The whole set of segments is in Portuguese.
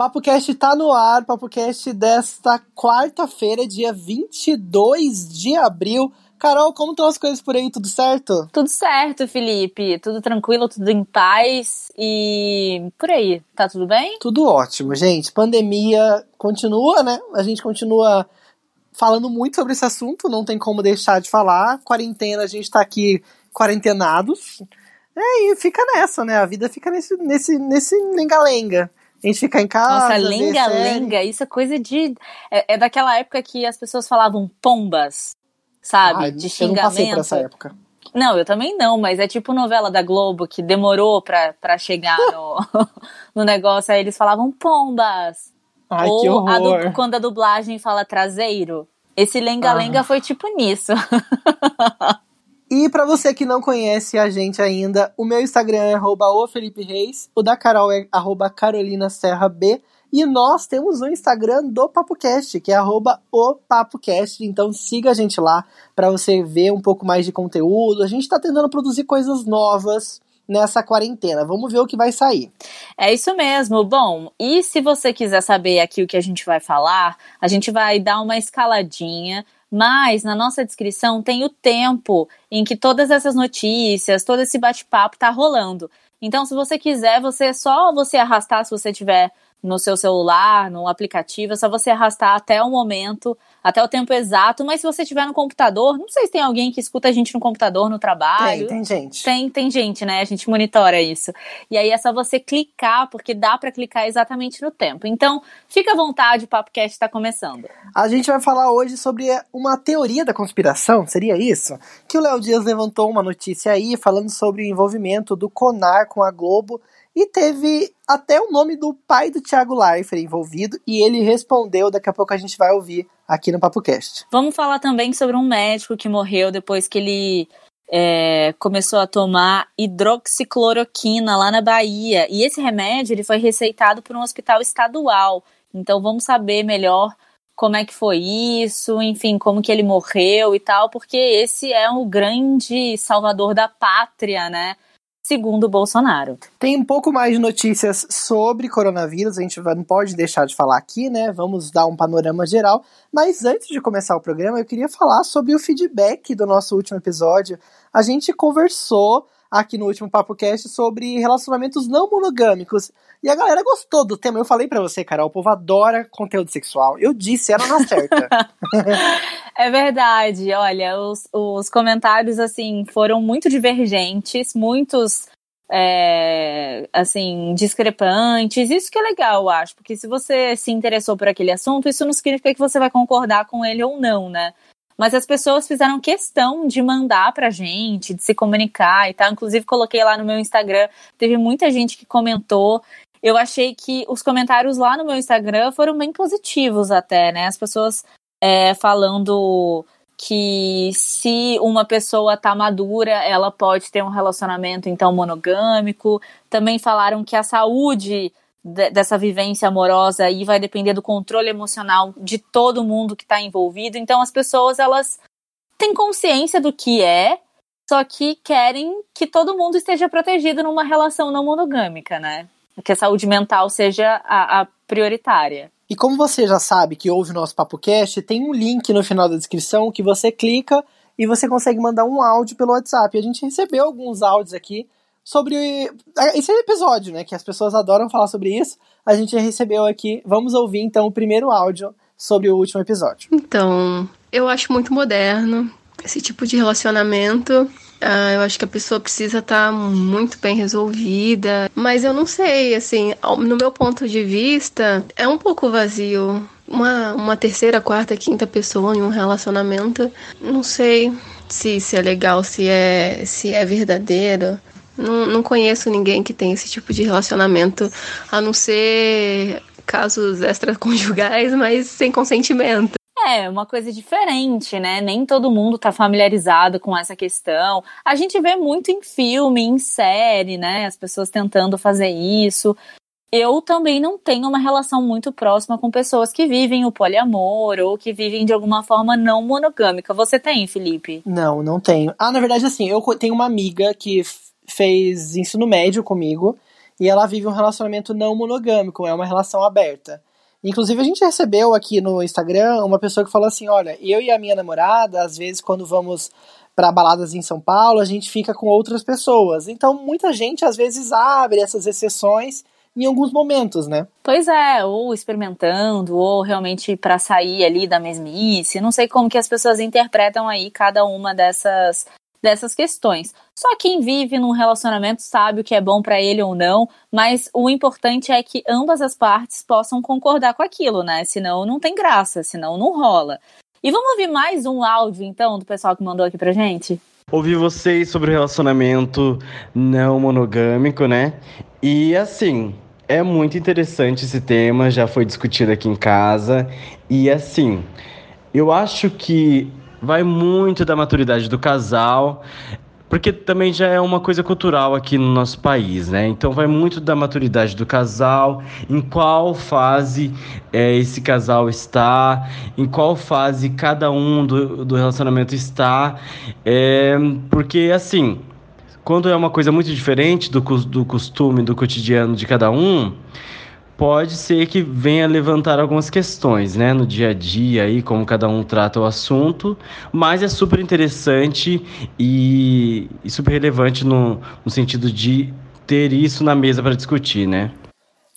Papo Cast tá no ar, Papo Cast desta quarta-feira, dia 22 de abril. Carol, como estão as coisas por aí? Tudo certo? Tudo certo, Felipe. Tudo tranquilo, tudo em paz. E por aí, tá tudo bem? Tudo ótimo, gente. Pandemia continua, né? A gente continua falando muito sobre esse assunto, não tem como deixar de falar. Quarentena, a gente tá aqui quarentenados. É, e fica nessa, né? A vida fica nesse, nesse, nesse lenga-lenga. A gente fica em casa. Nossa, lenga-lenga, isso é coisa de. É, é, daquela época que as pessoas falavam pombas, sabe? Ai, de Eu xingamento. não passei por essa época. Não, eu também não, mas é tipo novela da Globo que demorou pra, pra chegar no, no negócio, aí eles falavam pombas. Ai, Ou que a horror. du- quando a dublagem fala traseiro. Esse lenga-lenga Ah. foi tipo nisso. E pra você que não conhece a gente ainda, o meu Instagram é o Felipe Reis, o da Carol é arroba Carolina Serra B, e nós temos o Instagram do PapoCast, que é arroba o PapoCast, então siga a gente lá pra você ver um pouco mais de conteúdo. A gente tá tentando produzir coisas novas nessa quarentena, vamos ver o que vai sair. É isso mesmo. Bom, e se você quiser saber aqui o que a gente vai falar, a gente vai dar uma escaladinha, mas na nossa descrição tem o tempo em que todas essas notícias, todo esse bate-papo tá rolando. Então, se você quiser, você é só você arrastar se você tiver no seu celular, no aplicativo, é só você arrastar até o momento, até o tempo exato, mas se você tiver no computador, não sei se tem alguém que escuta a gente no computador, no trabalho. Tem, tem gente. Tem, tem gente, né? A gente monitora isso. E aí é só você clicar, porque dá pra clicar exatamente no tempo. Então, fica à vontade, o PapoCast está começando. A gente vai falar hoje sobre uma teoria da conspiração, seria isso? Que o Léo Dias levantou uma notícia aí falando sobre o envolvimento do Conar com a Globo e teve até o nome do pai do Thiago Leifert envolvido e ele respondeu, daqui a pouco a gente vai ouvir aqui no PapoCast. Vamos falar também sobre um médico que morreu depois que ele é, começou a tomar hidroxicloroquina lá na Bahia. E esse remédio ele foi receitado por um hospital estadual. Então vamos saber melhor como é que foi isso, enfim, como que ele morreu e tal, porque esse é o grande salvador da pátria, né? Segundo Bolsonaro. Tem um pouco mais de notícias sobre coronavírus, a gente não pode deixar de falar aqui, né? Vamos dar um panorama geral. Mas antes de começar o programa, eu queria falar sobre o feedback do nosso último episódio. A gente conversou aqui no último PapoCast sobre relacionamentos não monogâmicos. E a galera gostou do tema. Eu falei pra você, Carol, o povo adora conteúdo sexual. Eu disse, era na certa. É verdade, olha, os, os comentários, assim, foram muito divergentes, muitos, é, assim, discrepantes, isso que é legal, eu acho, porque se você se interessou por aquele assunto, isso não significa que você vai concordar com ele ou não, né? Mas as pessoas fizeram questão de mandar pra gente, de se comunicar e tal. Inclusive, coloquei lá no meu Instagram, teve muita gente que comentou. Eu achei que os comentários lá no meu Instagram foram bem positivos até, né? As pessoas é, falando que se uma pessoa tá madura, ela pode ter um relacionamento então monogâmico. Também falaram que a saúde de- dessa vivência amorosa aí vai depender do controle emocional de todo mundo que está envolvido. Então as pessoas elas têm consciência do que é, só que querem que todo mundo esteja protegido numa relação não monogâmica, né? Que a saúde mental seja a, a prioritária. E como você já sabe que ouve o nosso PapoCast, tem um link no final da descrição que você clica e você consegue mandar um áudio pelo WhatsApp. A gente recebeu alguns áudios aqui sobre esse episódio, né? Que as pessoas adoram falar sobre isso. A gente recebeu aqui. Vamos ouvir então o primeiro áudio sobre o último episódio. Então, eu acho muito moderno esse tipo de relacionamento. Ah, eu acho que a pessoa precisa estar muito bem resolvida. Mas eu não sei, assim, no meu ponto de vista, é um pouco vazio. Uma, uma terceira, quarta, quinta pessoa em um relacionamento. Não sei se, se é legal, se é, se é verdadeiro. Não, não conheço ninguém que tem esse tipo de relacionamento, a não ser casos extraconjugais, mas sem consentimento. É, uma coisa diferente, né? Nem todo mundo tá familiarizado com essa questão. A gente vê muito em filme, em série, né? As pessoas tentando fazer isso. Eu também não tenho uma relação muito próxima com pessoas que vivem o poliamor ou que vivem de alguma forma não monogâmica. Você tem, Felipe? Não, não tenho. Ah, na verdade, assim, eu tenho uma amiga que fez ensino médio comigo. e ela vive um relacionamento não monogâmico, é uma relação aberta. Inclusive, a gente recebeu aqui no Instagram uma pessoa que falou assim: olha, eu e a minha namorada, às vezes, quando vamos para baladas em São Paulo, a gente fica com outras pessoas. Então, muita gente às vezes abre essas exceções em alguns momentos, né? Pois é, ou experimentando, ou realmente para sair ali da mesmice. Não sei como que as pessoas interpretam aí cada uma dessas dessas questões. Só quem vive num relacionamento sabe o que é bom para ele ou não, mas o importante é que ambas as partes possam concordar com aquilo, né? Senão não tem graça, senão não rola. E vamos ouvir mais um áudio, então, do pessoal que mandou aqui pra gente? Ouvi vocês sobre o relacionamento não monogâmico, né? E assim, é muito interessante esse tema, já foi discutido aqui em casa. E assim, eu acho que vai muito da maturidade do casal porque também já é uma coisa cultural aqui no nosso país, né? Então vai muito da maturidade do casal, em qual fase é, esse casal está, em qual fase cada um do, do relacionamento está, é, porque assim, quando é uma coisa muito diferente do, do costume, do cotidiano de cada um, pode ser que venha levantar algumas questões, né, no dia a dia aí, como cada um trata o assunto, mas é super interessante e, e super relevante no, no sentido de ter isso na mesa para discutir, né?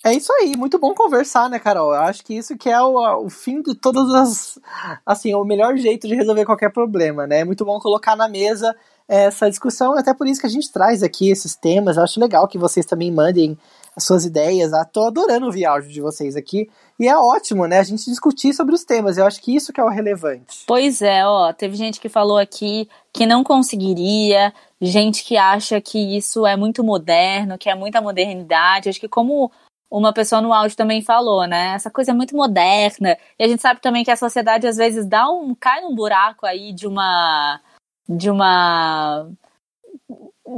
É isso aí, muito bom conversar, né, Carol? Eu acho que isso que é o, o fim de todas as. Assim, o melhor jeito de resolver qualquer problema, né? É muito bom colocar na mesa essa discussão, até por isso que a gente traz aqui esses temas. Eu acho legal que vocês também mandem as suas ideias. Ah, tô adorando ouvir áudio de vocês aqui. E é ótimo, né? A gente discutir sobre os temas. Eu acho que isso que é o relevante. Pois é, ó. Teve gente que falou aqui que não conseguiria, gente que acha que isso é muito moderno, que é muita modernidade. Acho que como uma pessoa no áudio também falou, né? Essa coisa é muito moderna. E a gente sabe também que a sociedade às vezes dá um cai num buraco aí de uma de uma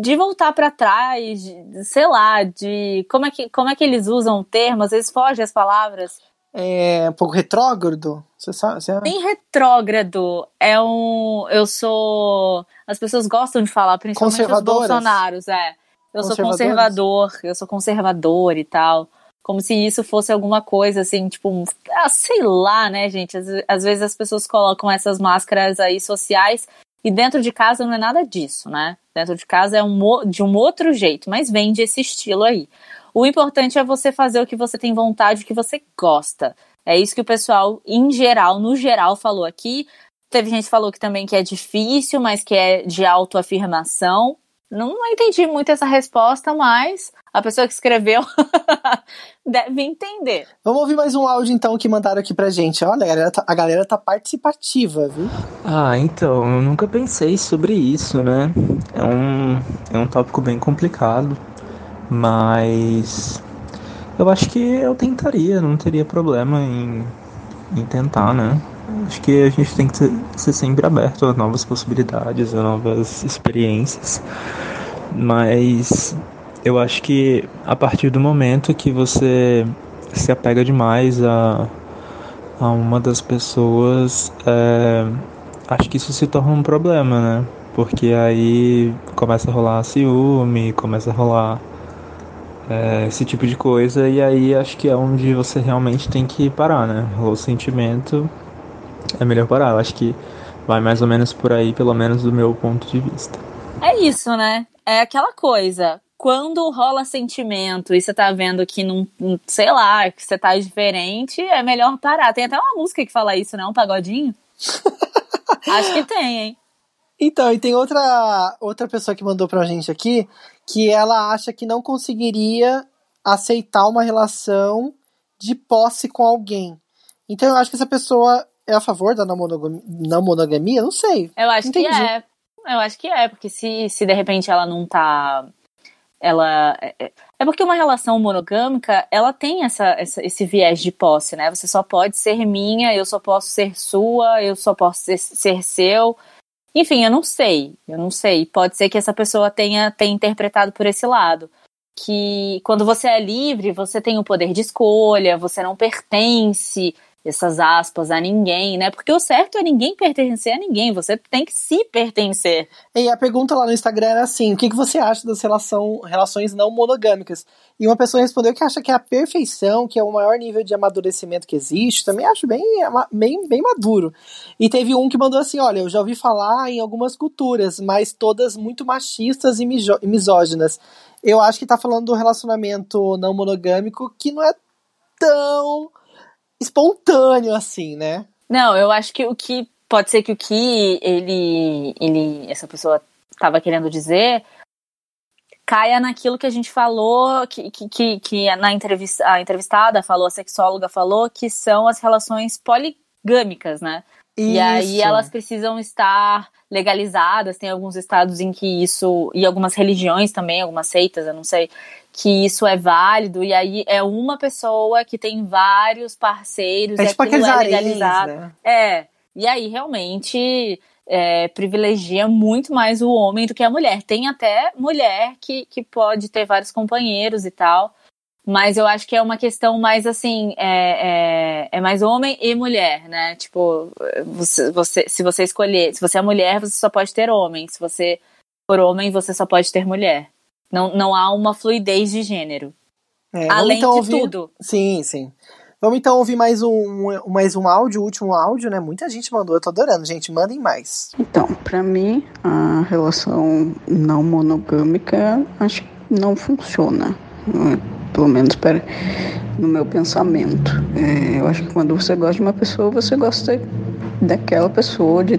de voltar para trás, de, sei lá, de como é que como é que eles usam o termo, às vezes foge as palavras. É um pouco retrógrado, você sabe? Você... Nem retrógrado, é um eu sou as pessoas gostam de falar, principalmente os bolsonaros, é. Eu sou conservador, eu sou conservador e tal. Como se isso fosse alguma coisa assim, tipo, ah, sei lá, né, gente? Às, às vezes as pessoas colocam essas máscaras aí sociais e dentro de casa não é nada disso, né? Dentro de casa é um, de um outro jeito, mas vende esse estilo aí. O importante é você fazer o que você tem vontade, o que você gosta. É isso que o pessoal, em geral, no geral, falou aqui. Teve gente que falou que também que é difícil, mas que é de autoafirmação. Não, entendi muito essa resposta, mas a pessoa que escreveu deve entender. Vamos ouvir mais um áudio então que mandaram aqui pra gente. Olha, a galera tá, a galera tá participativa, viu? Ah, então, eu nunca pensei sobre isso, né? É um, é um tópico bem complicado, mas eu acho que eu tentaria, não teria problema em, em tentar, né? Acho que a gente tem que ser, sempre aberto a novas possibilidades, a novas experiências. Mas eu acho que a partir do momento que você se apega demais a, a uma das pessoas, é, acho que isso se torna um problema, né? Porque aí começa a rolar ciúme, começa a rolar é, esse tipo de coisa, e aí acho que é onde você realmente tem que parar, né? O sentimento é melhor parar. Eu acho que vai mais ou menos por aí, pelo menos do meu ponto de vista. É isso, né? É aquela coisa. Quando rola sentimento e você tá vendo que não, sei lá, que você tá diferente, é melhor parar. Tem até uma música que fala isso, né? Um pagodinho. Acho que tem, hein? Então, e tem outra, outra pessoa que mandou pra gente aqui que ela acha que não conseguiria aceitar uma relação de posse com alguém. Então eu acho que essa pessoa é a favor da não monogamia? Não monogamia? Não sei. Eu acho Entendi. que é. Eu acho que é, porque se, se de repente ela não tá. Ela. É, é, é porque uma relação monogâmica, ela tem essa, essa, esse viés de posse, né? Você só pode ser minha, eu só posso ser sua, eu só posso ser, ser seu. Enfim, eu não sei. Eu não sei. Pode ser que essa pessoa tenha, tenha interpretado por esse lado. Que quando você é livre, você tem o poder de escolha, você não pertence essas aspas a ninguém, né? Porque o certo é ninguém pertencer a ninguém, você tem que se pertencer. E a pergunta lá no Instagram era assim: o que, que você acha das relação, relações não monogâmicas? E uma pessoa respondeu que acha que é a perfeição, que é o maior nível de amadurecimento que existe. Também acho bem, bem, bem maduro. E teve um que mandou assim: olha, eu já ouvi falar em algumas culturas, mas todas muito machistas e misóginas. Eu acho que tá falando do relacionamento não monogâmico que não é tão espontâneo assim, né? Não, eu acho que o que pode ser que o que ele, ele essa pessoa estava querendo dizer caia naquilo que a gente falou, que, que, que na entrevista, a entrevistada falou, a sexóloga falou, que são as relações poligâmicas, né? Isso. E aí elas precisam estar legalizadas, tem alguns estados em que isso, e algumas religiões também, algumas seitas, eu não sei, que isso é válido, e aí é uma pessoa que tem vários parceiros, é e tipo aquilo é legalizado. né? É, e aí realmente é, privilegia muito mais o homem do que a mulher. Tem até mulher que, que pode ter vários companheiros e tal, mas eu acho que é uma questão mais assim, é, é, é, mais homem e mulher, né? Tipo, você, você, se você escolher, se você é mulher, você só pode ter homem. Se você for homem, você só pode ter mulher. Não, não há uma fluidez de gênero. É, Além então de ouvir... tudo. Sim, sim. Vamos então ouvir mais um, mais um áudio, o último áudio, né? Muita gente mandou, eu tô adorando, gente. Mandem mais. Então, para mim, a relação não monogâmica acho que não funciona pelo menos para, no meu pensamento. É, eu acho que quando você gosta de uma pessoa, você gosta daquela pessoa, de,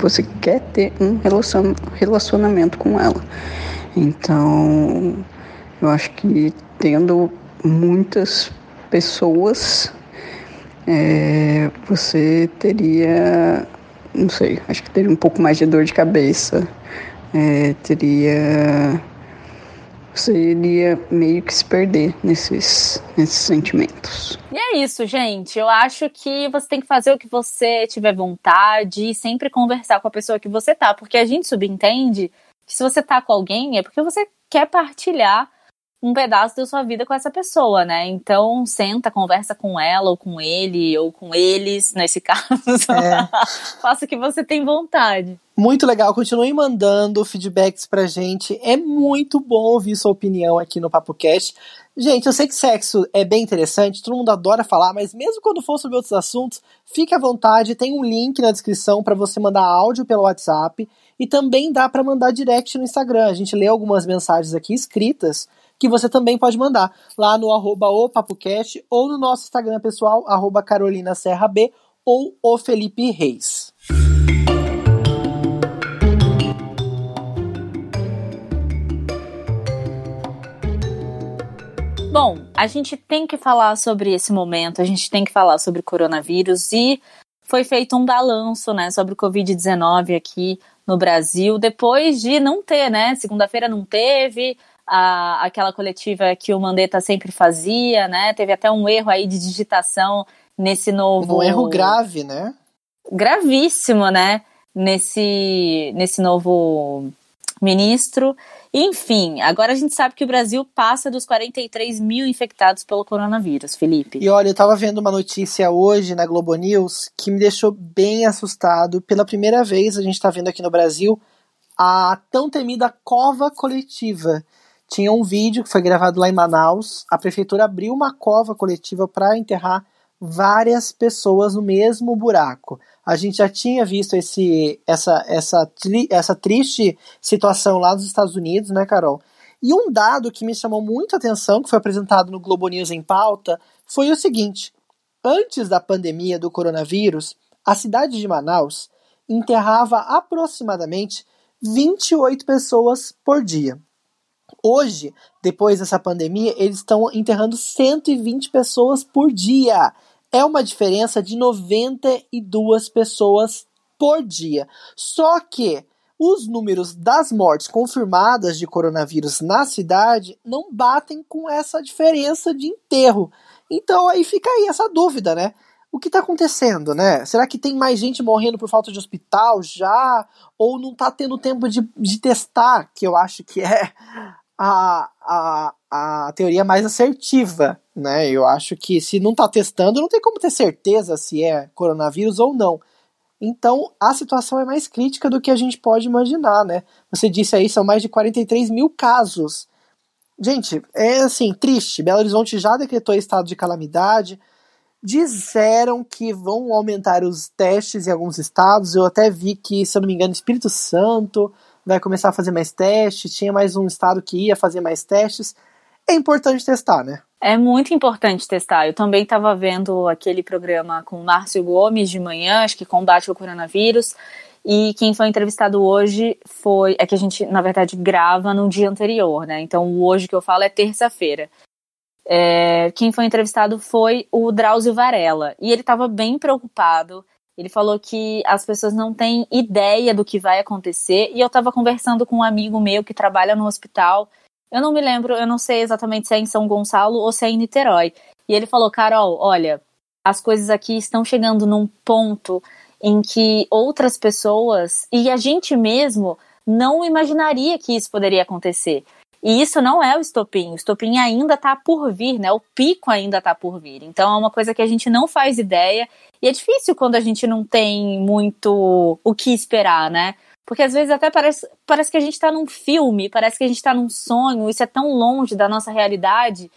você quer ter um relacion, relacionamento com ela. Então, eu acho que tendo muitas pessoas, é, você teria, não sei, acho que teria um pouco mais de dor de cabeça, é, teria você iria meio que se perder nesses, nesses sentimentos. E é isso, gente. Eu acho que você tem que fazer o que você tiver vontade e sempre conversar com a pessoa que você tá, porque a gente subentende que se você tá com alguém é porque você quer partilhar um pedaço da sua vida com essa pessoa, né? Então, senta, conversa com ela, ou com ele, ou com eles, nesse caso. É. Faça o que você tem vontade. Muito legal, continue mandando feedbacks pra gente. É muito bom ouvir sua opinião aqui no Papo Cast. Gente, eu sei que sexo é bem interessante, todo mundo adora falar, mas mesmo quando for sobre outros assuntos, fique à vontade, tem um link na descrição para você mandar áudio pelo WhatsApp e também dá para mandar direct no Instagram. A gente lê algumas mensagens aqui escritas que você também pode mandar lá no arroba o PapoCast ou no nosso Instagram pessoal, arroba Carolina Serra B ou o Felipe Reis. Bom, a gente tem que falar sobre esse momento, a gente tem que falar sobre coronavírus e foi feito um balanço, né, sobre o Covid-19 aqui no Brasil, depois de não ter, né, segunda-feira não teve, a, aquela coletiva que o Mandetta sempre fazia, né? Teve até um erro aí de digitação nesse novo. Um erro grave, né? Gravíssimo, né? Nesse, nesse novo ministro. Enfim, agora a gente sabe que o Brasil passa dos 43 mil infectados pelo coronavírus, Felipe. E olha, eu tava vendo uma notícia hoje na Globo News que me deixou bem assustado. Pela primeira vez a gente tá vendo aqui no Brasil a tão temida cova coletiva tinha um vídeo que foi gravado lá em Manaus. A prefeitura abriu uma cova coletiva para enterrar várias pessoas no mesmo buraco. A gente já tinha visto esse, essa, essa, essa triste situação lá nos Estados Unidos, né, Carol? E um dado que me chamou muita atenção, que foi apresentado no Globo News em pauta, foi o seguinte: antes da pandemia do coronavírus, a cidade de Manaus enterrava aproximadamente 28 pessoas por dia. Hoje, depois dessa pandemia, eles estão enterrando 120 pessoas por dia. É uma diferença de 92 pessoas por dia. Só que os números das mortes confirmadas de coronavírus na cidade não batem com essa diferença de enterro. Então aí fica aí essa dúvida, né? O que está acontecendo, né? Será que tem mais gente morrendo por falta de hospital já? Ou não está tendo tempo de, de testar, que eu acho que é a, a, a teoria mais assertiva né? Eu acho que se não tá testando, não tem como ter certeza se é coronavírus ou não. Então, a situação é mais crítica do que a gente pode imaginar, né? Você disse aí, são mais de 43 mil casos. Gente, é assim, triste. Belo Horizonte já decretou estado de calamidade. Disseram que vão aumentar os testes em alguns estados. Eu até vi que, se eu não me engano, Espírito Santo vai começar a fazer mais testes. Tinha mais um estado que ia fazer mais testes. É importante testar, né? É muito importante testar. Eu também estava vendo aquele programa com o Márcio Gomes de manhã, acho que combate o coronavírus. E quem foi entrevistado hoje foi. É que a gente, na verdade, grava no dia anterior, né? Então, hoje que eu falo é terça-feira. É, quem foi entrevistado foi o Drauzio Varela. E ele estava bem preocupado. Ele falou que as pessoas não têm ideia do que vai acontecer. E eu estava conversando com um amigo meu que trabalha no hospital eu não me lembro, eu não sei exatamente se é em São Gonçalo ou se é em Niterói. E ele falou, Carol, olha, as coisas aqui estão chegando num ponto em que outras pessoas e a gente mesmo não imaginaria que isso poderia acontecer. E isso não é o estopim, o estopim ainda está por vir, né? O pico ainda está por vir. Então é uma coisa que a gente não faz ideia e é difícil quando a gente não tem muito o que esperar, né? Porque às vezes até parece, parece que a gente está num filme, parece que a gente está num sonho, isso é tão longe da nossa realidade.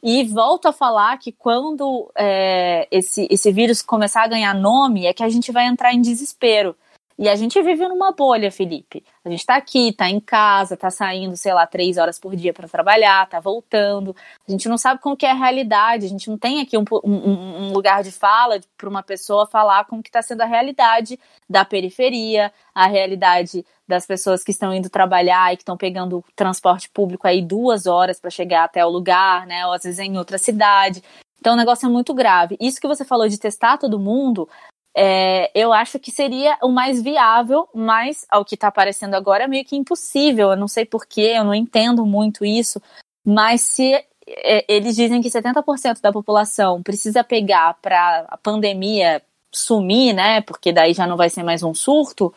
E volto a falar que quando é, esse, esse vírus começar a ganhar nome, é que a gente vai entrar em desespero. E a gente vive numa bolha, Felipe. A gente tá aqui, tá em casa, tá saindo, sei lá, três horas por dia para trabalhar, tá voltando. A gente não sabe como que é a realidade, a gente não tem aqui um, um, um lugar de fala para uma pessoa falar como que tá sendo a realidade da periferia, a realidade das pessoas que estão indo trabalhar e que estão pegando transporte público aí duas horas para chegar até o lugar, né? Ou às vezes em outra cidade. Então o negócio é muito grave. Isso que você falou de testar todo mundo, é, eu acho que seria o mais viável, mas ao que está aparecendo agora é meio que impossível. Eu não sei porquê, eu não entendo muito isso, mas se é, eles dizem que 70% da população precisa pegar para a pandemia sumir, né? Porque daí já não vai ser mais um surto.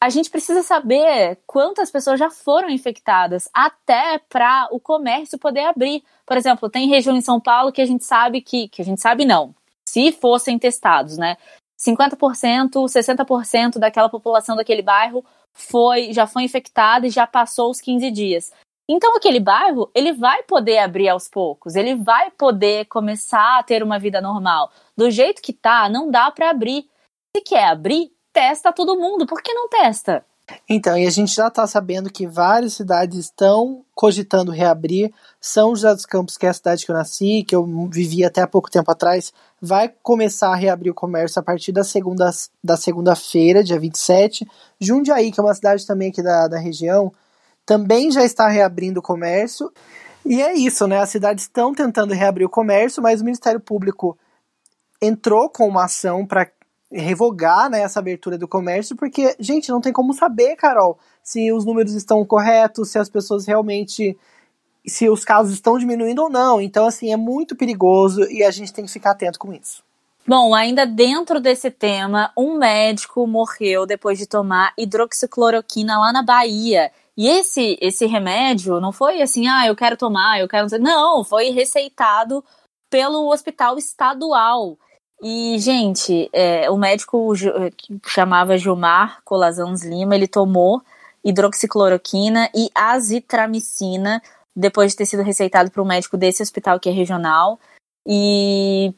A gente precisa saber quantas pessoas já foram infectadas, até para o comércio poder abrir. Por exemplo, tem região em São Paulo que a gente sabe que, que a gente sabe não, se fossem testados, né? 50%, 60% daquela população daquele bairro foi já foi infectada e já passou os 15 dias. Então aquele bairro, ele vai poder abrir aos poucos, ele vai poder começar a ter uma vida normal. Do jeito que tá, não dá para abrir. Se quer abrir, testa todo mundo. Por que não testa? Então, e a gente já está sabendo que várias cidades estão cogitando reabrir. São José dos Campos, que é a cidade que eu nasci, que eu vivi até há pouco tempo atrás, vai começar a reabrir o comércio a partir da segunda da segunda-feira, dia 27. Jundiaí, que é uma cidade também aqui da, da região, também já está reabrindo o comércio. E é isso, né? As cidades estão tentando reabrir o comércio, mas o Ministério Público entrou com uma ação para revogar né, essa abertura do comércio, porque, gente, não tem como saber, Carol, se os números estão corretos, se as pessoas realmente. Se os casos estão diminuindo ou não. Então, assim, é muito perigoso e a gente tem que ficar atento com isso. Bom, ainda dentro desse tema, um médico morreu depois de tomar hidroxicloroquina lá na Bahia. E esse esse remédio não foi assim, ah, eu quero tomar, eu quero. Não, foi receitado pelo hospital estadual. E, gente, é, o médico que chamava Gilmar Colazans Lima, ele tomou hidroxicloroquina e azitramicina depois de ter sido receitado para um médico desse hospital que é regional. E,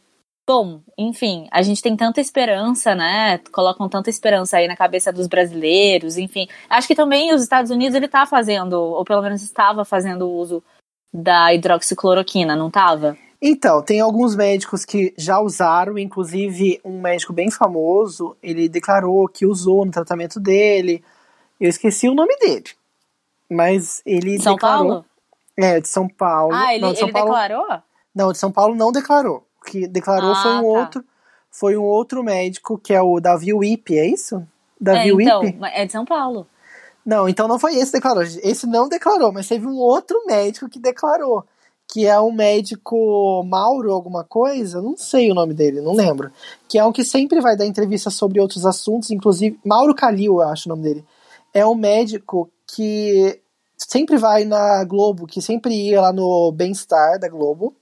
bom, enfim, a gente tem tanta esperança, né? Colocam tanta esperança aí na cabeça dos brasileiros, enfim. Acho que também os Estados Unidos ele tá fazendo, ou pelo menos estava fazendo uso da hidroxicloroquina, não estava? Então, tem alguns médicos que já usaram, inclusive um médico bem famoso, ele declarou que usou no tratamento dele. Eu esqueci o nome dele. Mas ele São declarou. Paulo? É, de São Paulo. Ah, ele, não, de São ele Paulo... declarou? Não, de São Paulo não declarou. O que declarou Ah, foi um tá. outro. Foi um outro médico, que é o Davi Wipe, é isso? Davi é, então, Wipe? é de São Paulo. Não, então não foi esse que declarou. Esse não declarou, mas teve um outro médico que declarou. Que é um médico Mauro, alguma coisa, não sei o nome dele, não lembro. Que é um que sempre vai dar entrevista sobre outros assuntos, inclusive. Mauro Calil, eu acho o nome dele. É um médico que sempre vai na Globo, que sempre ia lá no Bem-Estar da Globo.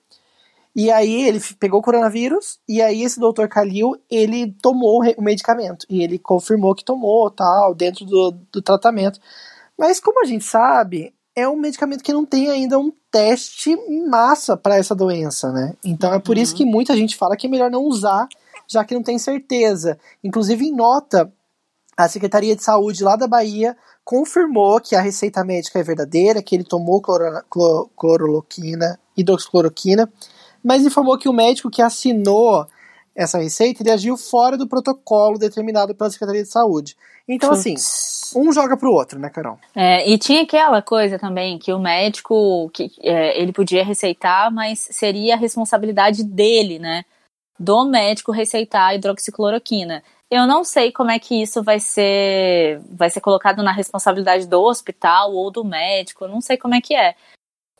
E aí ele pegou o coronavírus, e aí esse doutor Kalil, ele tomou o medicamento. E ele confirmou que tomou, tal, dentro do, do tratamento. Mas como a gente sabe, é um medicamento que não tem ainda um teste massa para essa doença, né? Então é por isso uhum. que muita gente fala que é melhor não usar, já que não tem certeza. Inclusive, em nota, a Secretaria de Saúde lá da Bahia confirmou que a receita médica é verdadeira, que ele tomou cloro, cloro, cloroloquina, hidroxicloroquina, mas informou que o médico que assinou essa receita ele agiu fora do protocolo determinado pela Secretaria de Saúde. Então, assim, um joga pro outro, né, Carol? É, e tinha aquela coisa também que o médico que é, ele podia receitar, mas seria a responsabilidade dele, né? Do médico receitar a hidroxicloroquina. Eu não sei como é que isso vai ser vai ser colocado na responsabilidade do hospital ou do médico, não sei como é que é.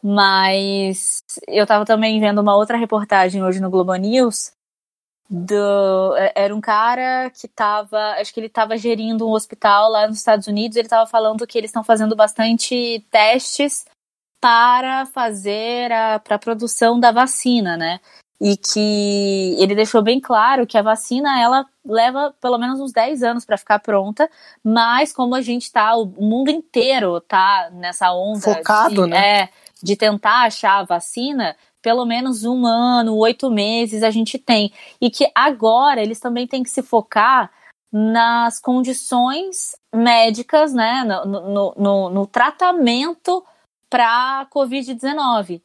Mas eu estava também vendo uma outra reportagem hoje no Globo News do, é, era um cara que estava, acho que ele estava gerindo um hospital lá nos Estados Unidos, ele estava falando que eles estão fazendo bastante testes para fazer a para a produção da vacina, né? E que ele deixou bem claro que a vacina ela leva pelo menos uns 10 anos para ficar pronta, mas como a gente tá, o mundo inteiro tá nessa onda focado, de, né? É, de tentar achar a vacina, pelo menos um ano, oito meses a gente tem. E que agora eles também têm que se focar nas condições médicas, né, no, no, no, no tratamento para Covid-19.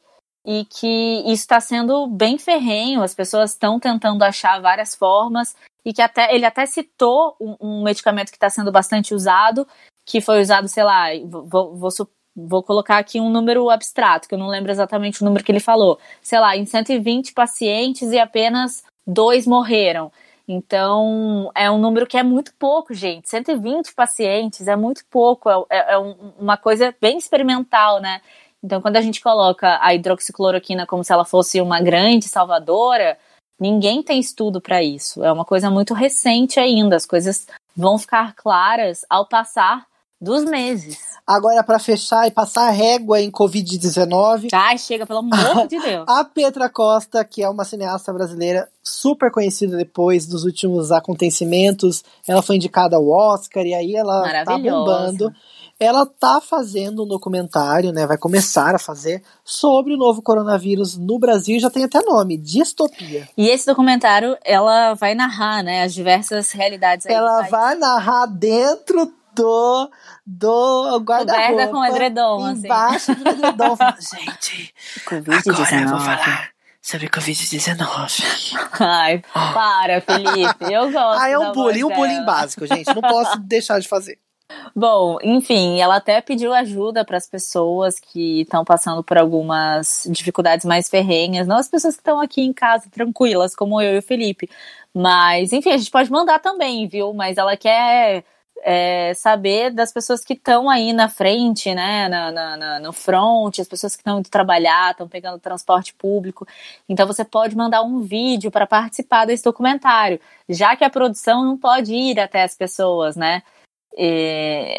E que isso está sendo bem ferrenho, as pessoas estão tentando achar várias formas, e que até ele até citou um, um medicamento que está sendo bastante usado, que foi usado, sei lá, vou, vou, vou colocar aqui um número abstrato, que eu não lembro exatamente o número que ele falou. Sei lá, em 120 pacientes e apenas dois morreram. Então, é um número que é muito pouco, gente. 120 pacientes é muito pouco, é, é, é um, uma coisa bem experimental, né? Então, quando a gente coloca a hidroxicloroquina como se ela fosse uma grande salvadora, ninguém tem estudo para isso. É uma coisa muito recente ainda. As coisas vão ficar claras ao passar dos meses. Agora, para fechar e passar régua em Covid-19. Ai, chega, pelo amor de Deus. A Petra Costa, que é uma cineasta brasileira super conhecida depois dos últimos acontecimentos, ela foi indicada ao Oscar e aí ela tá bombando. Ela tá fazendo um documentário, né? Vai começar a fazer sobre o novo coronavírus no Brasil, já tem até nome, Distopia. E esse documentário, ela vai narrar, né, as diversas realidades. ela vai narrar dentro do, do guarda-roupa. com edredom, assim. Embaixo do edredom. Gente, agora eu vou falar sobre Covid-19. Ai, para, Felipe. Eu gosto. Ah, é um bullying, um bullying básico, gente. Não posso deixar de fazer. Bom, enfim, ela até pediu ajuda para as pessoas que estão passando por algumas dificuldades mais ferrenhas, não as pessoas que estão aqui em casa tranquilas, como eu e o Felipe. Mas, enfim, a gente pode mandar também, viu? Mas ela quer é, saber das pessoas que estão aí na frente, né, na, na, na, no front, as pessoas que estão indo trabalhar, estão pegando transporte público. Então você pode mandar um vídeo para participar desse documentário, já que a produção não pode ir até as pessoas, né?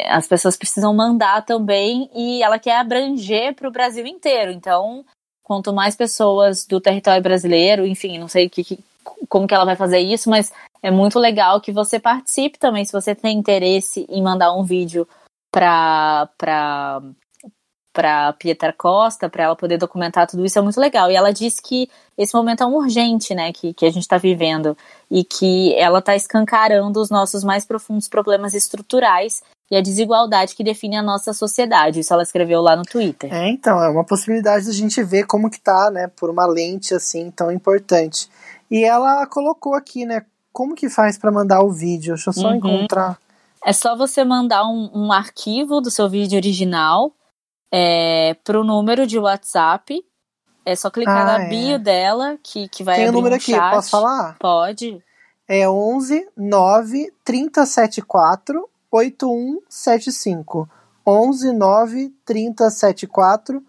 As pessoas precisam mandar também e ela quer abranger para o Brasil inteiro. Então, quanto mais pessoas do território brasileiro, enfim, não sei que, que, como que ela vai fazer isso, mas é muito legal que você participe também, se você tem interesse em mandar um vídeo para para Pietra Costa, para ela poder documentar tudo isso, é muito legal. E ela disse que esse momento é um urgente, né, que, que a gente está vivendo, e que ela está escancarando os nossos mais profundos problemas estruturais e a desigualdade que define a nossa sociedade. Isso ela escreveu lá no Twitter. É, então, é uma possibilidade da gente ver como que tá, né, por uma lente assim tão importante. E ela colocou aqui, né, como que faz para mandar o vídeo? Deixa eu só uhum. encontrar. É só você mandar um, um arquivo do seu vídeo original é, para o número de WhatsApp. É só clicar ah, na é. bio dela que, que vai Tem abrir o número um aqui, chat. posso falar? Pode. É 11 9 374 8175. 11 9 374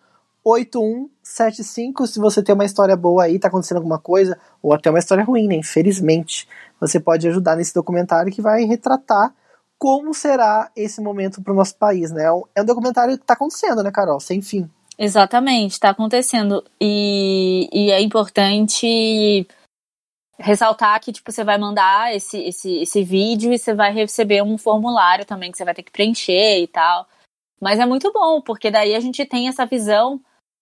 8175. Se você tem uma história boa aí, tá acontecendo alguma coisa, ou até uma história ruim, né? Infelizmente, você pode ajudar nesse documentário que vai retratar como será esse momento para o nosso país, né? É um documentário que está acontecendo, né, Carol? Sem fim. Exatamente, está acontecendo. E, e é importante ressaltar que tipo você vai mandar esse, esse, esse vídeo e você vai receber um formulário também que você vai ter que preencher e tal. Mas é muito bom, porque daí a gente tem essa visão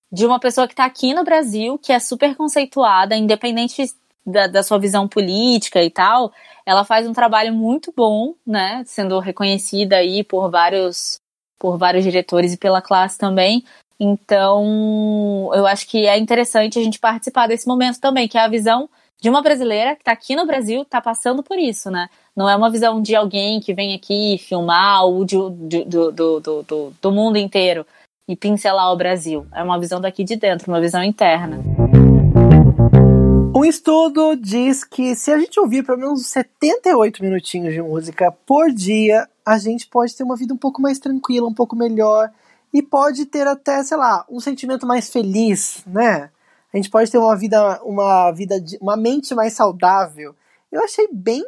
de uma pessoa que está aqui no Brasil, que é super conceituada, independente da, da, sua visão política e tal, ela faz um trabalho muito bom, né? Sendo reconhecida aí por vários, por vários diretores e pela classe também. Então, eu acho que é interessante a gente participar desse momento também, que é a visão de uma brasileira que está aqui no Brasil, está passando por isso, né? Não é uma visão de alguém que vem aqui filmar de, de, do, do, do, do mundo inteiro e pincelar o Brasil. É uma visão daqui de dentro, uma visão interna. Um estudo diz que se a gente ouvir pelo menos 78 minutinhos de música por dia, a gente pode ter uma vida um pouco mais tranquila, um pouco melhor e pode ter até, sei lá, um sentimento mais feliz, né? A gente pode ter uma vida, uma vida, uma mente mais saudável. Eu achei bem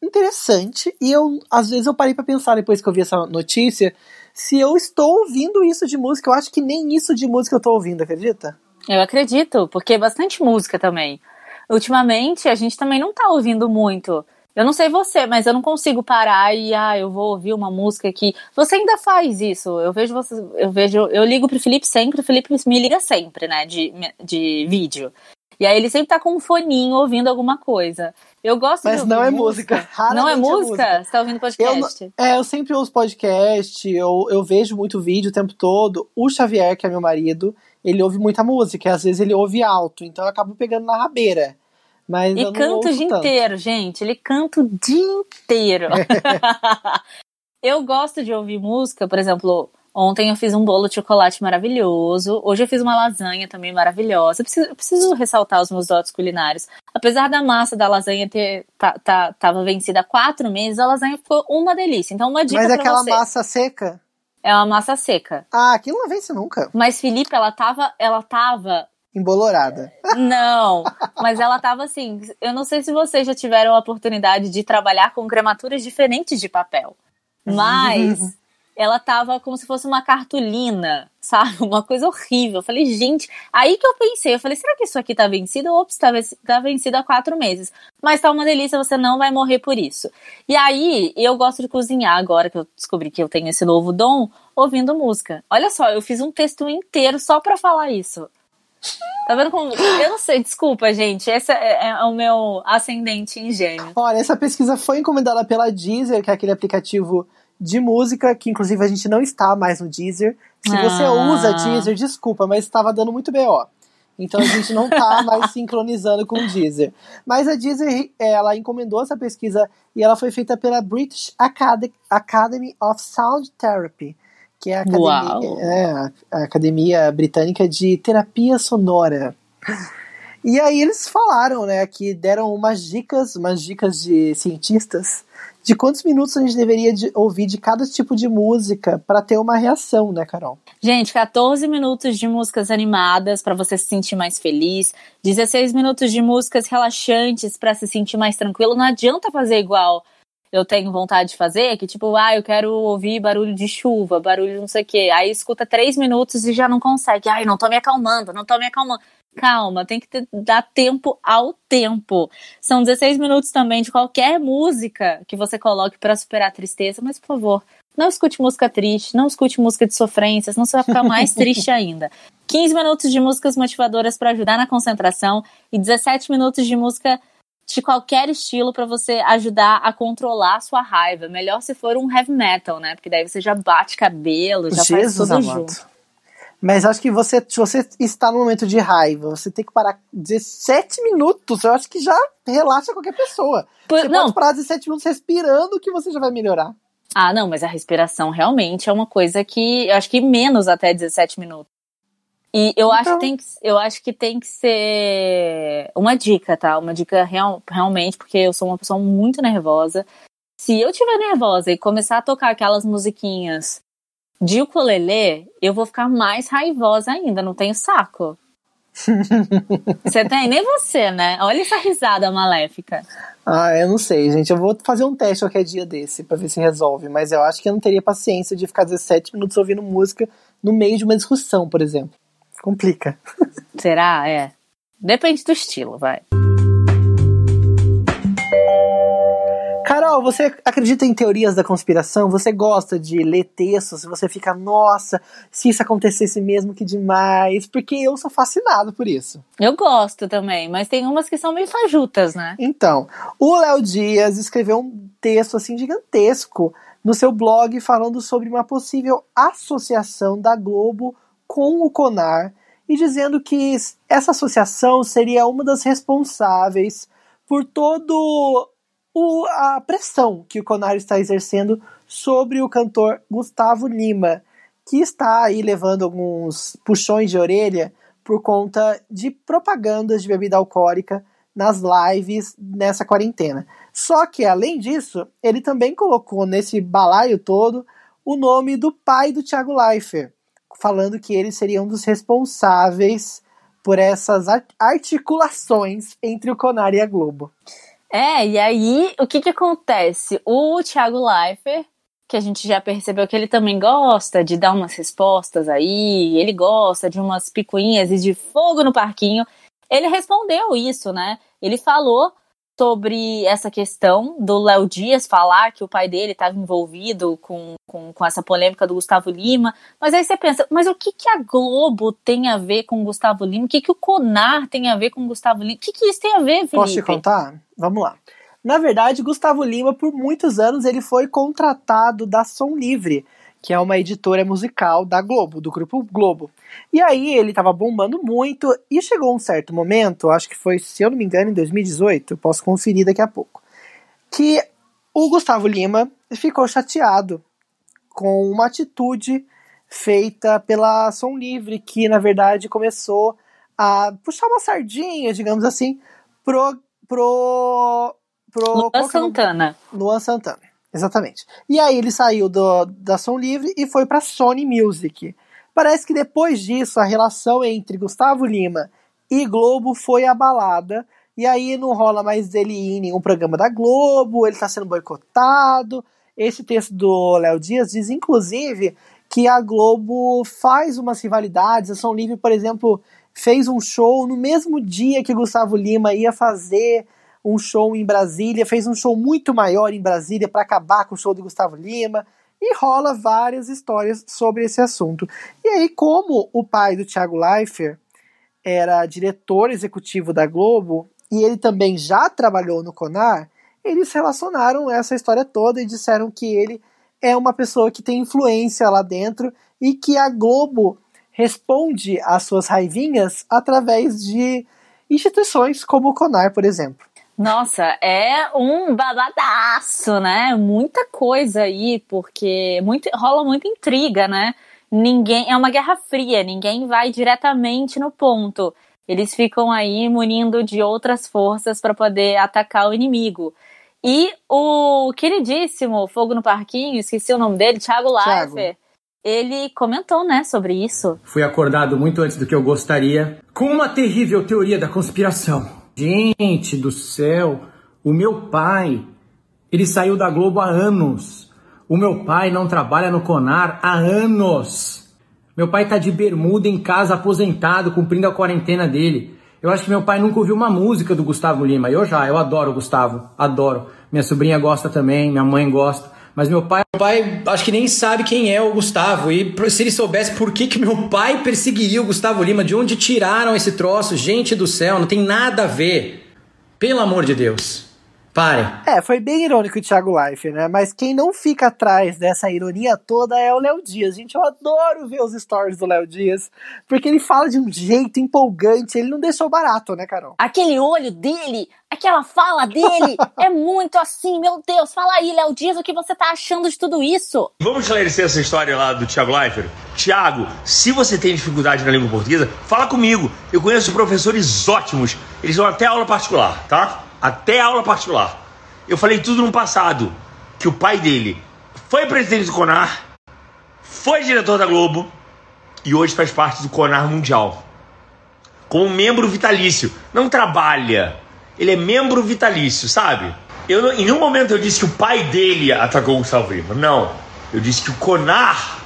interessante e eu às vezes eu parei para pensar depois que eu vi essa notícia se eu estou ouvindo isso de música. Eu acho que nem isso de música eu estou ouvindo, acredita? Eu acredito, porque é bastante música também. Ultimamente a gente também não tá ouvindo muito. Eu não sei você, mas eu não consigo parar e ah, eu vou ouvir uma música aqui. Você ainda faz isso. Eu vejo você, eu vejo, eu ligo pro Felipe sempre, o Felipe me liga sempre, né, de, de vídeo. E aí ele sempre tá com um foninho ouvindo alguma coisa. Eu gosto Mas não é música. música. Não é música? música? Você tá ouvindo podcast? Eu, é, eu sempre ouço podcast, eu, eu vejo muito vídeo o tempo todo. O Xavier, que é meu marido, ele ouve muita música, e às vezes ele ouve alto, então eu acabo pegando na rabeira. Mas e canta o dia tanto. inteiro, gente. Ele canta o dia inteiro. eu gosto de ouvir música, por exemplo, ontem eu fiz um bolo de chocolate maravilhoso. Hoje eu fiz uma lasanha também maravilhosa. Eu preciso, eu preciso ressaltar os meus dotes culinários. Apesar da massa da lasanha ter tá, tá, tava vencida há quatro meses, a lasanha ficou uma delícia. Então, uma dica Mas aquela você. massa seca? É uma massa seca. Ah, aquilo não vence nunca. Mas, Felipe, ela tava, ela tava embolorada. Não, mas ela tava assim. Eu não sei se vocês já tiveram a oportunidade de trabalhar com crematuras diferentes de papel, mas ela tava como se fosse uma cartolina, sabe? Uma coisa horrível. Eu falei, gente, aí que eu pensei, eu falei, será que isso aqui tá vencido? Ops, tá, tá vencido há quatro meses. Mas tá uma delícia, você não vai morrer por isso. E aí, eu gosto de cozinhar agora que eu descobri que eu tenho esse novo dom, ouvindo música. Olha só, eu fiz um texto inteiro só pra falar isso. Tá vendo como. Eu não sei, desculpa, gente. Esse é, é, o meu ascendente em gêmeo. Olha, essa pesquisa foi encomendada pela Deezer, que é aquele aplicativo de música, que inclusive a gente não está mais no Deezer. Se ah. você usa Deezer, desculpa, mas estava dando muito BO. Então a gente não tá mais sincronizando com o Deezer. Mas a Deezer, ela encomendou essa pesquisa e ela foi feita pela British Academy of Sound Therapy que é a academia, é, a academia Britânica de Terapia Sonora. E aí eles falaram, né, que deram umas dicas, umas dicas de cientistas de quantos minutos a gente deveria de ouvir de cada tipo de música para ter uma reação, né, Carol? Gente, 14 minutos de músicas animadas para você se sentir mais feliz, 16 minutos de músicas relaxantes para se sentir mais tranquilo. Não adianta fazer igual eu tenho vontade de fazer, que tipo, ah, eu quero ouvir barulho de chuva, barulho de não sei o quê. Aí escuta três minutos e já não consegue. Ai, não tô me acalmando, não tô me acalmando. Calma, tem que ter, dar tempo ao tempo. São 16 minutos também de qualquer música que você coloque para superar a tristeza, mas por favor, não escute música triste, não escute música de sofrência, senão você vai ficar mais triste ainda. 15 minutos de músicas motivadoras para ajudar na concentração e 17 minutos de música de qualquer estilo para você ajudar a controlar a sua raiva. Melhor se for um heavy metal, né? Porque daí você já bate cabelo, já Jesus faz tudo amado. junto. Mas acho que você, se você está no momento de raiva, você tem que parar 17 minutos. Eu acho que já relaxa qualquer pessoa. Por, você não. pode parar 17 minutos respirando que você já vai melhorar. Ah, não, mas a respiração realmente é uma coisa que eu acho que menos até 17 minutos. E eu, então... acho, tem que, eu acho que tem que ser uma dica, tá? Uma dica real, realmente, porque eu sou uma pessoa muito nervosa. Se eu tiver nervosa e começar a tocar aquelas musiquinhas de ukulele, eu vou ficar mais raivosa ainda, não tenho saco. você tem? Nem você, né? Olha essa risada maléfica. Ah, eu não sei, gente. Eu vou fazer um teste qualquer dia desse pra ver se resolve. Mas eu acho que eu não teria paciência de ficar 17 minutos ouvindo música no meio de uma discussão, por exemplo. Complica. Será? É. Depende do estilo, vai. Carol, você acredita em teorias da conspiração? Você gosta de ler textos? Você fica, nossa, se isso acontecesse mesmo, que demais. Porque eu sou fascinado por isso. Eu gosto também, mas tem umas que são meio fajutas, né? Então, o Léo Dias escreveu um texto assim gigantesco no seu blog falando sobre uma possível associação da Globo com o Conar e dizendo que essa associação seria uma das responsáveis por todo o, a pressão que o Conar está exercendo sobre o cantor Gustavo Lima, que está aí levando alguns puxões de orelha por conta de propagandas de bebida alcoólica nas lives nessa quarentena. Só que, além disso, ele também colocou nesse balaio todo o nome do pai do Thiago Leifert, falando que ele seria um dos responsáveis por essas articulações entre o Conar e a Globo. É, e aí o que que acontece? O Thiago Leifert, que a gente já percebeu que ele também gosta de dar umas respostas aí, ele gosta de umas picuinhas e de fogo no parquinho, ele respondeu isso, né? Ele falou sobre essa questão do Léo Dias falar que o pai dele estava envolvido com, com, com, essa polêmica do Gustavo Lima. Mas aí você pensa, mas o que, que a Globo tem a ver com o Gustavo Lima? O que, que o Conar tem a ver com o Gustavo Lima? O que, que isso tem a ver, Felipe? Posso te contar? Vamos lá. Na verdade, Gustavo Lima, por muitos anos, ele foi contratado da Som Livre, que é uma editora musical da Globo, do grupo Globo. E aí ele tava bombando muito e chegou um certo momento, acho que foi, se eu não me engano, em 2018, posso conferir daqui a pouco, que o Gustavo Lima ficou chateado com uma atitude feita pela Som Livre, que na verdade começou a puxar uma sardinha, digamos assim, pro. pro. pro Luan é Santana. Luan Santana. Exatamente. E aí ele saiu do, da Som Livre e foi para Sony Music. Parece que depois disso a relação entre Gustavo Lima e Globo foi abalada. E aí não rola mais dele ir em nenhum programa da Globo, ele está sendo boicotado. Esse texto do Léo Dias diz, inclusive, que a Globo faz umas rivalidades. A Som Livre, por exemplo, fez um show no mesmo dia que Gustavo Lima ia fazer um show em Brasília, fez um show muito maior em Brasília para acabar com o show de Gustavo Lima. E rola várias histórias sobre esse assunto. E aí, como o pai do Thiago Leifert era diretor executivo da Globo e ele também já trabalhou no Conar, eles relacionaram essa história toda e disseram que ele é uma pessoa que tem influência lá dentro e que a Globo responde às suas raivinhas através de instituições como o Conar, por exemplo. Nossa, é um babadaço, né? Muita coisa aí, porque muito, rola muita intriga, né? Ninguém é uma guerra fria, ninguém vai diretamente no ponto. Eles ficam aí munindo de outras forças para poder atacar o inimigo. E o queridíssimo Fogo no Parquinho, esqueci o nome dele, Thiago Leifert, ele comentou, né, sobre isso. Fui acordado muito antes do que eu gostaria com uma terrível teoria da conspiração. Gente do céu, o meu pai, ele saiu da Globo há anos. O meu pai não trabalha no Conar há anos. Meu pai tá de bermuda em casa, aposentado, cumprindo a quarentena dele. Eu acho que meu pai nunca ouviu uma música do Gustavo Lima. Eu já, eu adoro o Gustavo, adoro. Minha sobrinha gosta também, minha mãe gosta. Mas meu pai, meu pai acho que nem sabe quem é o Gustavo. E se ele soubesse por que, que meu pai perseguiria o Gustavo Lima, de onde tiraram esse troço, gente do céu, não tem nada a ver. Pelo amor de Deus. Parem. É, foi bem irônico o Thiago Life, né? Mas quem não fica atrás dessa ironia toda é o Léo Dias. Gente, eu adoro ver os stories do Léo Dias, porque ele fala de um jeito empolgante, ele não deixou barato, né, Carol? Aquele olho dele, aquela fala dele, é muito assim, meu Deus. Fala aí, Léo Dias, o que você tá achando de tudo isso? Vamos esclarecer essa história lá do Thiago Leifert? Tiago, se você tem dificuldade na língua portuguesa, fala comigo. Eu conheço professores ótimos, eles dão até aula particular, tá? Até aula particular. Eu falei tudo no passado, que o pai dele foi presidente do Conar, foi diretor da Globo e hoje faz parte do Conar Mundial. Como membro vitalício, não trabalha. Ele é membro vitalício, sabe? Eu em nenhum momento eu disse que o pai dele atacou o Gustavo Lima. Não. Eu disse que o Conar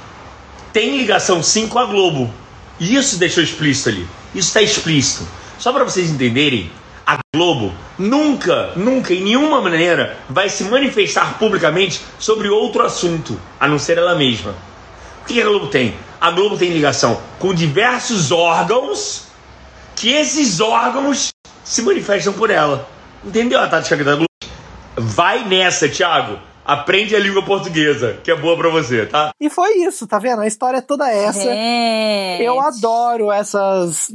tem ligação sim com a Globo. Isso deixou explícito ali. Isso está explícito. Só para vocês entenderem, a Globo nunca, nunca, em nenhuma maneira, vai se manifestar publicamente sobre outro assunto, a não ser ela mesma. O que a Globo tem? A Globo tem ligação com diversos órgãos que esses órgãos se manifestam por ela. Entendeu a tática da Globo? Vai nessa, Thiago. Aprende a língua portuguesa, que é boa para você, tá? E foi isso, tá vendo? A história é toda essa. Gente. Eu adoro essas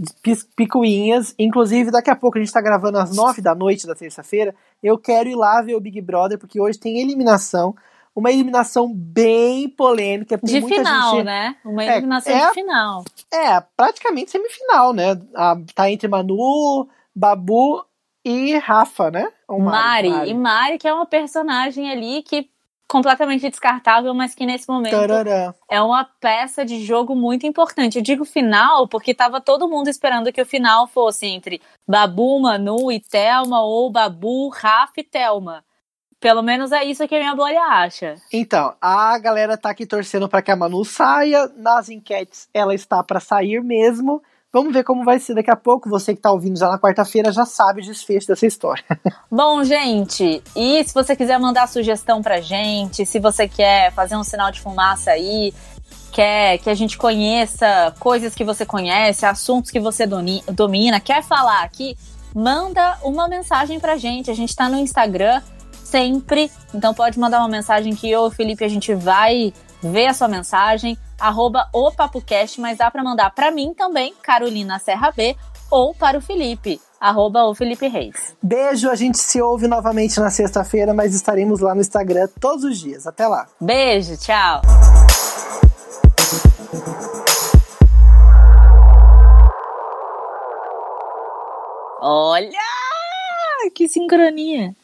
picuinhas. Inclusive, daqui a pouco a gente tá gravando às nove da noite da terça-feira. Eu quero ir lá ver o Big Brother, porque hoje tem eliminação. Uma eliminação bem polêmica. Tem De muita final, gente... né? Uma É, eliminação é- de final. É, praticamente semifinal, né? A- tá entre Manu, Babu e Rafa, né? Ou Mari. E Mari, que é uma personagem ali que completamente descartável, mas que nesse momento Tarará. é uma peça de jogo muito importante. Eu digo final porque tava todo mundo esperando que o final fosse entre Babu, Manu e Thelma ou Babu, Rafa e Thelma. Pelo menos é isso que a minha bolha acha. Então, a galera tá aqui torcendo pra que a Manu saia. Nas enquetes, ela está pra sair mesmo. Vamos ver como vai ser daqui a pouco. Você que tá ouvindo já na quarta-feira já sabe o desfecho dessa história. Bom, gente, e se você quiser mandar sugestão pra gente, se você quer fazer um sinal de fumaça aí, quer que a gente conheça coisas que você conhece, assuntos que você domina, quer falar aqui, manda uma mensagem pra gente. A gente tá no Instagram sempre, então pode mandar uma mensagem que eu Felipe a gente vai ver a sua mensagem, arroba o PapoCast, mas dá pra mandar pra mim também, Carolina Serra B, ou para o Felipe, arroba o Felipe Reis. Beijo, a gente se ouve novamente na sexta-feira, mas estaremos lá no Instagram todos os dias. Até lá. Beijo, tchau. Olha! Que sincronia!